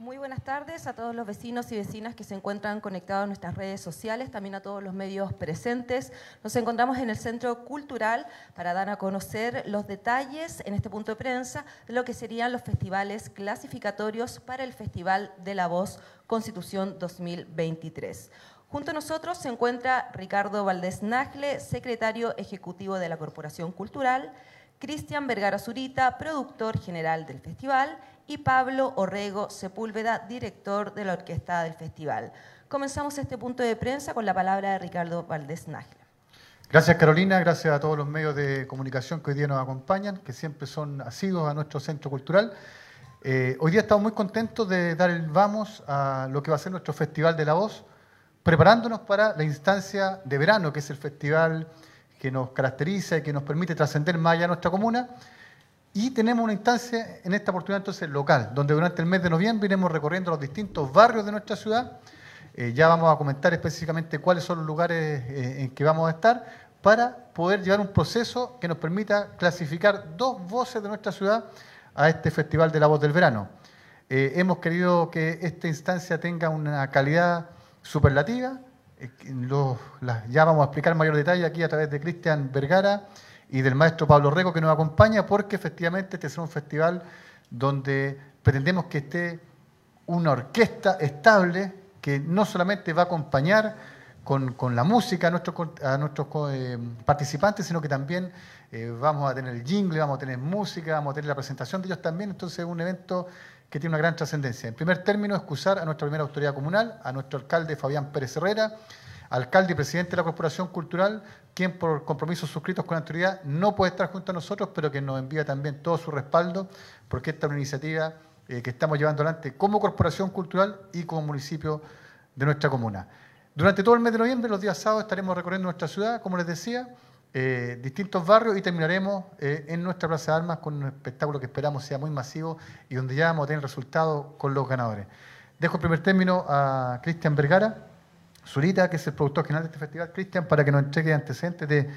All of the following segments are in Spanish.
Muy buenas tardes a todos los vecinos y vecinas que se encuentran conectados a nuestras redes sociales, también a todos los medios presentes. Nos encontramos en el Centro Cultural para dar a conocer los detalles en este punto de prensa de lo que serían los festivales clasificatorios para el Festival de la Voz Constitución 2023. Junto a nosotros se encuentra Ricardo Valdés Nagle, secretario ejecutivo de la Corporación Cultural, Cristian Vergara Zurita, productor general del festival, y Pablo Orrego Sepúlveda, director de la orquesta del festival. Comenzamos este punto de prensa con la palabra de Ricardo Valdés Nájera. Gracias Carolina, gracias a todos los medios de comunicación que hoy día nos acompañan, que siempre son asiduos a nuestro centro cultural. Eh, hoy día estamos muy contentos de dar el vamos a lo que va a ser nuestro Festival de la Voz, preparándonos para la instancia de verano, que es el festival que nos caracteriza y que nos permite trascender más allá de nuestra comuna y tenemos una instancia en esta oportunidad entonces local, donde durante el mes de noviembre iremos recorriendo los distintos barrios de nuestra ciudad. Eh, ya vamos a comentar específicamente cuáles son los lugares eh, en que vamos a estar para poder llevar un proceso que nos permita clasificar dos voces de nuestra ciudad a este Festival de la Voz del Verano. Eh, hemos querido que esta instancia tenga una calidad superlativa. Ya vamos a explicar mayor detalle aquí a través de Cristian Vergara y del maestro Pablo Rego que nos acompaña, porque efectivamente este es un festival donde pretendemos que esté una orquesta estable que no solamente va a acompañar con, la música a nuestros, a nuestros eh, participantes, sino que también eh, vamos a tener el jingle, vamos a tener música, vamos a tener la presentación de ellos también. Entonces es un evento que tiene una gran trascendencia. En primer término, excusar a nuestra primera autoridad comunal, a nuestro alcalde Fabián Pérez Herrera, alcalde y presidente de la Corporación Cultural, quien por compromisos suscritos con la autoridad no puede estar junto a nosotros, pero que nos envía también todo su respaldo, porque esta es una iniciativa eh, que estamos llevando adelante como Corporación Cultural y como municipio de nuestra comuna. Durante todo el mes de noviembre, los días sábados, estaremos recorriendo nuestra ciudad, como les decía, eh, distintos barrios y terminaremos eh, en nuestra Plaza de Armas con un espectáculo que esperamos sea muy masivo y donde ya vamos a tener resultados con los ganadores. Dejo el primer término a Cristian Vergara. Zurita, que es el productor general de este festival, Cristian, para que nos entregue antecedentes de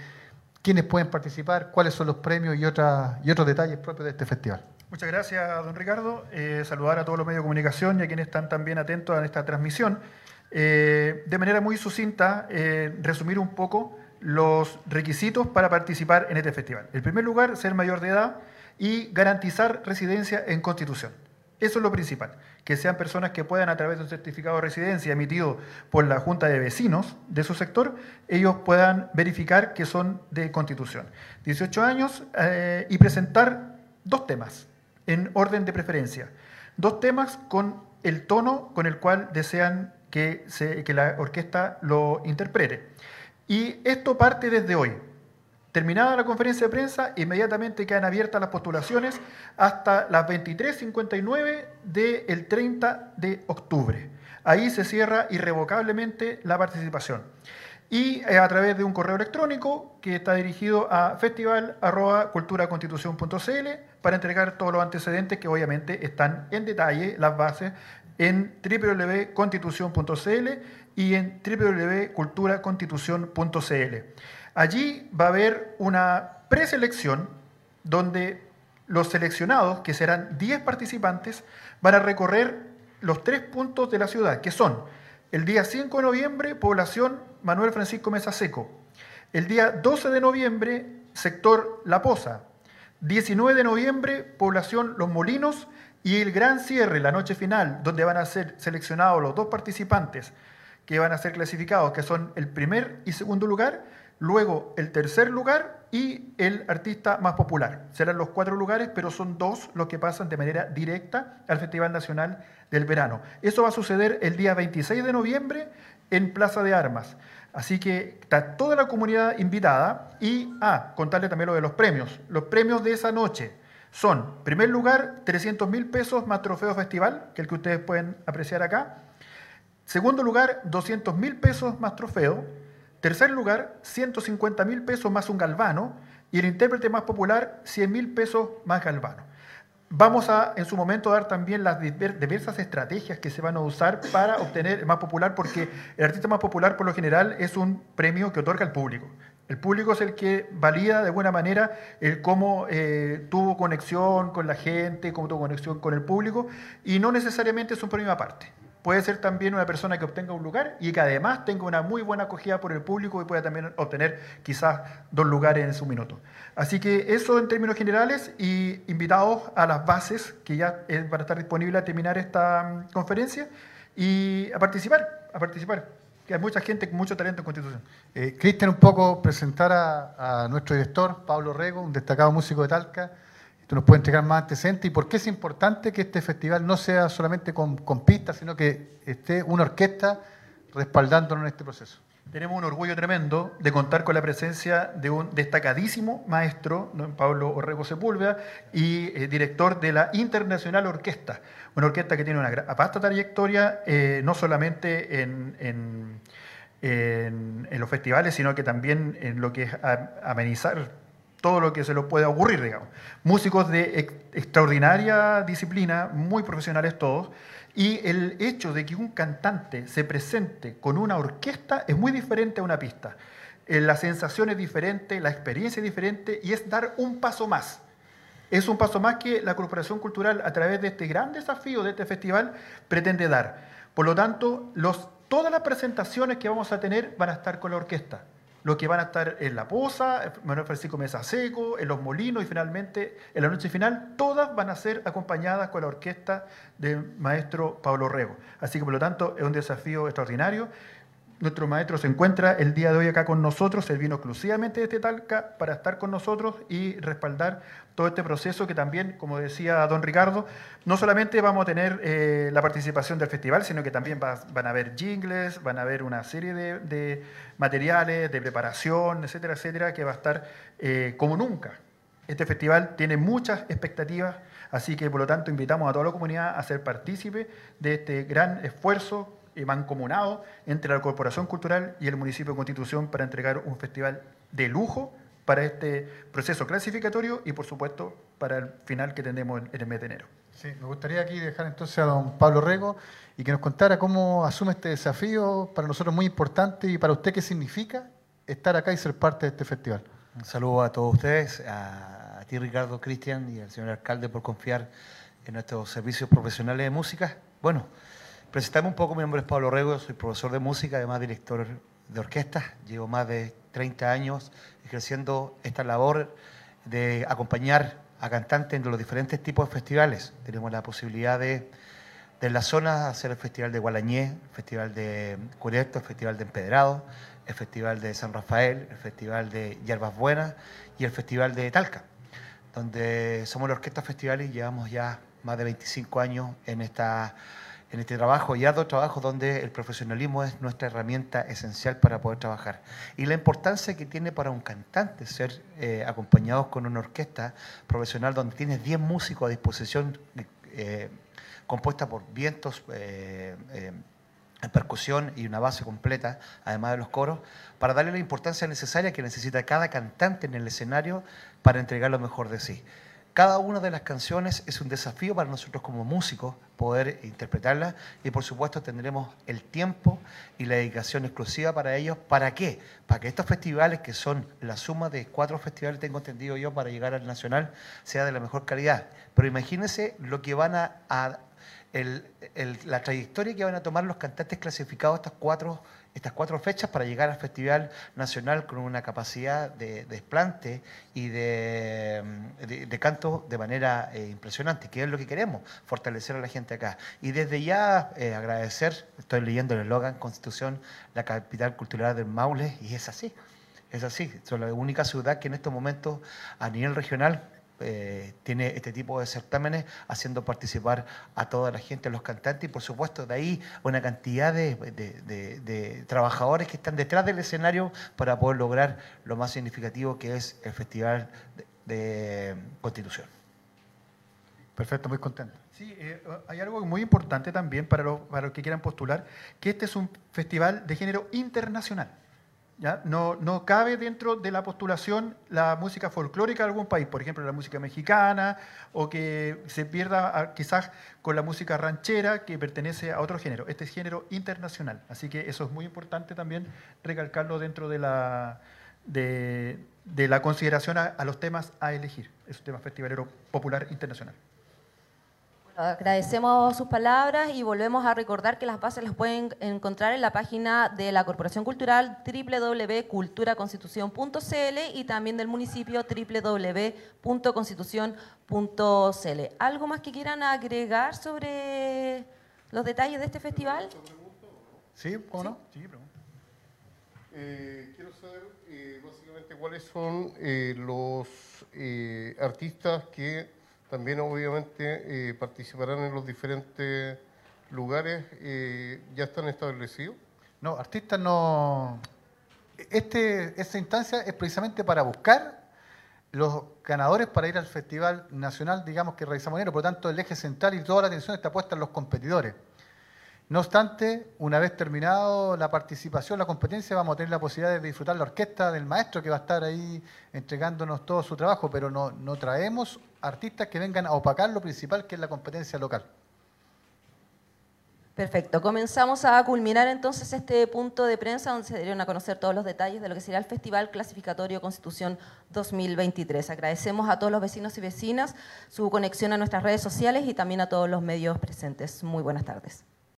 quiénes pueden participar, cuáles son los premios y, otras, y otros detalles propios de este festival. Muchas gracias, don Ricardo. Eh, saludar a todos los medios de comunicación y a quienes están también atentos a esta transmisión. De manera muy sucinta, resumir un poco los requisitos para participar en este festival. En primer lugar, ser mayor de edad y garantizar residencia en Constitución. Eso es lo principal, que sean personas que puedan a través de un certificado de residencia emitido por la Junta de Vecinos de su sector, ellos puedan verificar que son de constitución. 18 años eh, y presentar dos temas en orden de preferencia. Dos temas con el tono con el cual desean que, que la orquesta lo interprete. Y esto parte desde hoy. Terminada la conferencia de prensa, inmediatamente quedan abiertas las postulaciones hasta las 23.59 del 30 de octubre. Ahí se cierra irrevocablemente la participación. Y eh, a través de un correo electrónico que está dirigido a festival.culturaconstitución.cl para entregar todos los antecedentes que obviamente están en detalle, las bases, en www.constitución.cl y en www.culturaconstitución.cl. Allí va a haber una preselección donde los seleccionados, que serán 10 participantes, van a recorrer los tres puntos de la ciudad, que son el día 5 de noviembre, población Manuel Francisco Mesa Seco, el día 12 de noviembre, sector La Poza, 19 de noviembre, población Los Molinos, y el gran cierre, la noche final, donde van a ser seleccionados los dos participantes que van a ser clasificados, que son el primer y segundo lugar, luego el tercer lugar y el artista más popular. Serán los cuatro lugares, pero son dos los que pasan de manera directa al Festival Nacional del Verano. Eso va a suceder el día 26 de noviembre en Plaza de Armas. Así que está toda la comunidad invitada y a ah, contarle también lo de los premios. Los premios de esa noche son, en primer lugar, 300 mil pesos más trofeo festival, que el que ustedes pueden apreciar acá. Segundo lugar, 200 mil pesos más trofeo. Tercer lugar, 150 mil pesos más un galvano. Y el intérprete más popular, 100 mil pesos más galvano. Vamos a, en su momento, dar también las diversas estrategias que se van a usar para obtener el más popular, porque el artista más popular, por lo general, es un premio que otorga el público. El público es el que valida de alguna manera el cómo eh, tuvo conexión con la gente, cómo tuvo conexión con el público, y no necesariamente es un premio aparte. Puede ser también una persona que obtenga un lugar y que además tenga una muy buena acogida por el público y pueda también obtener quizás dos lugares en su minuto. Así que eso en términos generales y invitados a las bases que ya van a estar disponibles a terminar esta mm, conferencia y a participar, a participar hay mucha gente con mucho talento en Constitución. Eh, Cristian, un poco presentar a, nuestro director, Pablo Rego, un destacado músico de Talca. Esto nos puede entregar más antecedentes y por qué es importante que este festival no sea solamente con, con pistas, sino que esté una orquesta respaldándonos en este proceso. Tenemos un orgullo tremendo de contar con la presencia de un destacadísimo maestro, Pablo Orrego Sepúlveda, y eh, director de la Internacional Orquesta, una orquesta que tiene una vasta trayectoria, eh, no solamente en, en, los festivales, sino que también en lo que es amenizar todo lo que se lo pueda ocurrir, digamos. Músicos de extraordinaria disciplina, muy profesionales todos, y el hecho de que un cantante se presente con una orquesta es muy diferente a una pista. Eh, la sensación es diferente, la experiencia es diferente y es dar un paso más. Es un paso más que la Corporación Cultural, a través de este gran desafío de este festival, pretende dar. Por lo tanto, todas las presentaciones que vamos a tener van a estar con la orquesta los que van a estar en La Poza, Manuel Francisco Mesa Seco, en Los Molinos y finalmente en la noche final, todas van a ser acompañadas con la orquesta del maestro Pablo Rego. Así que por lo tanto es un desafío extraordinario nuestro maestro se encuentra el día de hoy acá con nosotros, él vino exclusivamente de este Talca para estar con nosotros y respaldar todo este proceso que también, como decía don Ricardo, no solamente vamos a tener eh, la participación del festival, sino que también van a haber jingles, van a haber una serie de, materiales, de preparación, etcétera, etcétera, que va a estar eh, como nunca. Este festival tiene muchas expectativas, así que por lo tanto invitamos a toda la comunidad a ser partícipe de este gran esfuerzo mancomunado entre la Corporación Cultural y el municipio de Constitución para entregar un festival de lujo para este proceso clasificatorio y, por supuesto, para el final que tendremos en el mes de enero. Sí, me gustaría aquí dejar entonces a don Pablo Rego y que nos contara cómo asume este desafío, para nosotros muy importante, y para usted qué significa estar acá y ser parte de este festival. Un saludo a todos ustedes, a, a ti Ricardo, Cristian y al señor alcalde por confiar en nuestros servicios profesionales de música. Bueno, Presentame un poco, mi nombre es Pablo Rego, soy profesor de música, además director de orquesta. Llevo más de 30 años ejerciendo esta labor de acompañar a cantantes en los diferentes tipos de festivales. Tenemos la posibilidad de, de la zona hacer el Festival de Gualañé, el Festival de Cureto, el Festival de Empedrado, el Festival de San Rafael, el Festival de Yerbas Buenas y el Festival de Talca, donde somos la orquesta festival y llevamos ya más de 25 años en esta en este trabajo y dos trabajo donde el profesionalismo es nuestra herramienta esencial para poder trabajar. Y la importancia que tiene para un cantante ser eh, acompañados con una orquesta profesional donde tienes 10 músicos a disposición eh, compuesta por vientos, eh, en percusión y una base completa, además de los coros, para darle la importancia necesaria que necesita cada cantante en el escenario para entregar lo mejor de sí. Cada una de las canciones es un desafío para nosotros como músicos poder interpretarlas y por supuesto tendremos el tiempo y la dedicación exclusiva para ellos. ¿Para qué? Para que estos festivales, que son la suma de cuatro festivales, tengo entendido yo, para llegar al nacional, sea de la mejor calidad. Pero imagínense lo que van a, la trayectoria que van a tomar los cantantes clasificados estas cuatro estas cuatro fechas para llegar al Festival Nacional con una capacidad de, desplante y de, canto de manera eh, impresionante, que es lo que queremos, fortalecer a la gente acá. Y desde ya eh, agradecer, estoy leyendo el eslogan Constitución, la capital cultural del Maule, y es así. Es así, es la única ciudad que en estos momentos a nivel regional eh, tiene este tipo de certámenes haciendo participar a toda la gente, a los cantantes y por supuesto de ahí una cantidad de, trabajadores que están detrás del escenario para poder lograr lo más significativo que es el Festival de, Constitución. Perfecto, muy contento. Sí, eh, hay algo muy importante también para para los que quieran postular, que este es un festival de género internacional. No, no cabe dentro de la postulación la música folclórica de algún país, por ejemplo la música mexicana, o que se pierda ah, quizás con la música ranchera que pertenece a otro género. Este es género internacional, así que eso es muy importante también recalcarlo dentro de la, de, de la consideración a, a los temas a elegir. Es un tema festivalero popular internacional. Agradecemos sus palabras y volvemos a recordar que las bases las pueden encontrar en la página de la Corporación Cultural www.culturaconstitución.cl y también del municipio www.constitución.cl. ¿Algo más que quieran agregar sobre los detalles de este festival? ¿Sí? ¿Cómo no? Sí. Eh, quiero saber eh, básicamente cuáles son eh, los eh, artistas que también obviamente eh, participarán en los diferentes lugares. eh, ¿Ya están establecidos? No, artistas no. Este, esta instancia es precisamente para buscar los ganadores para ir al Festival Nacional, digamos, que realizamos ayer. Por lo tanto, el eje central y toda la atención está puesta en los competidores. No obstante, una vez terminado la participación, la competencia, vamos a tener la posibilidad de disfrutar la orquesta del maestro que va a estar ahí entregándonos todo su trabajo, pero no, no traemos artistas que vengan a opacar lo principal, que es la competencia local. Perfecto. Comenzamos a culminar entonces este punto de prensa donde se dieron a conocer todos los detalles de lo que será el Festival Clasificatorio Constitución 2023. Agradecemos a todos los vecinos y vecinas su conexión a nuestras redes sociales y también a todos los medios presentes. Muy buenas tardes.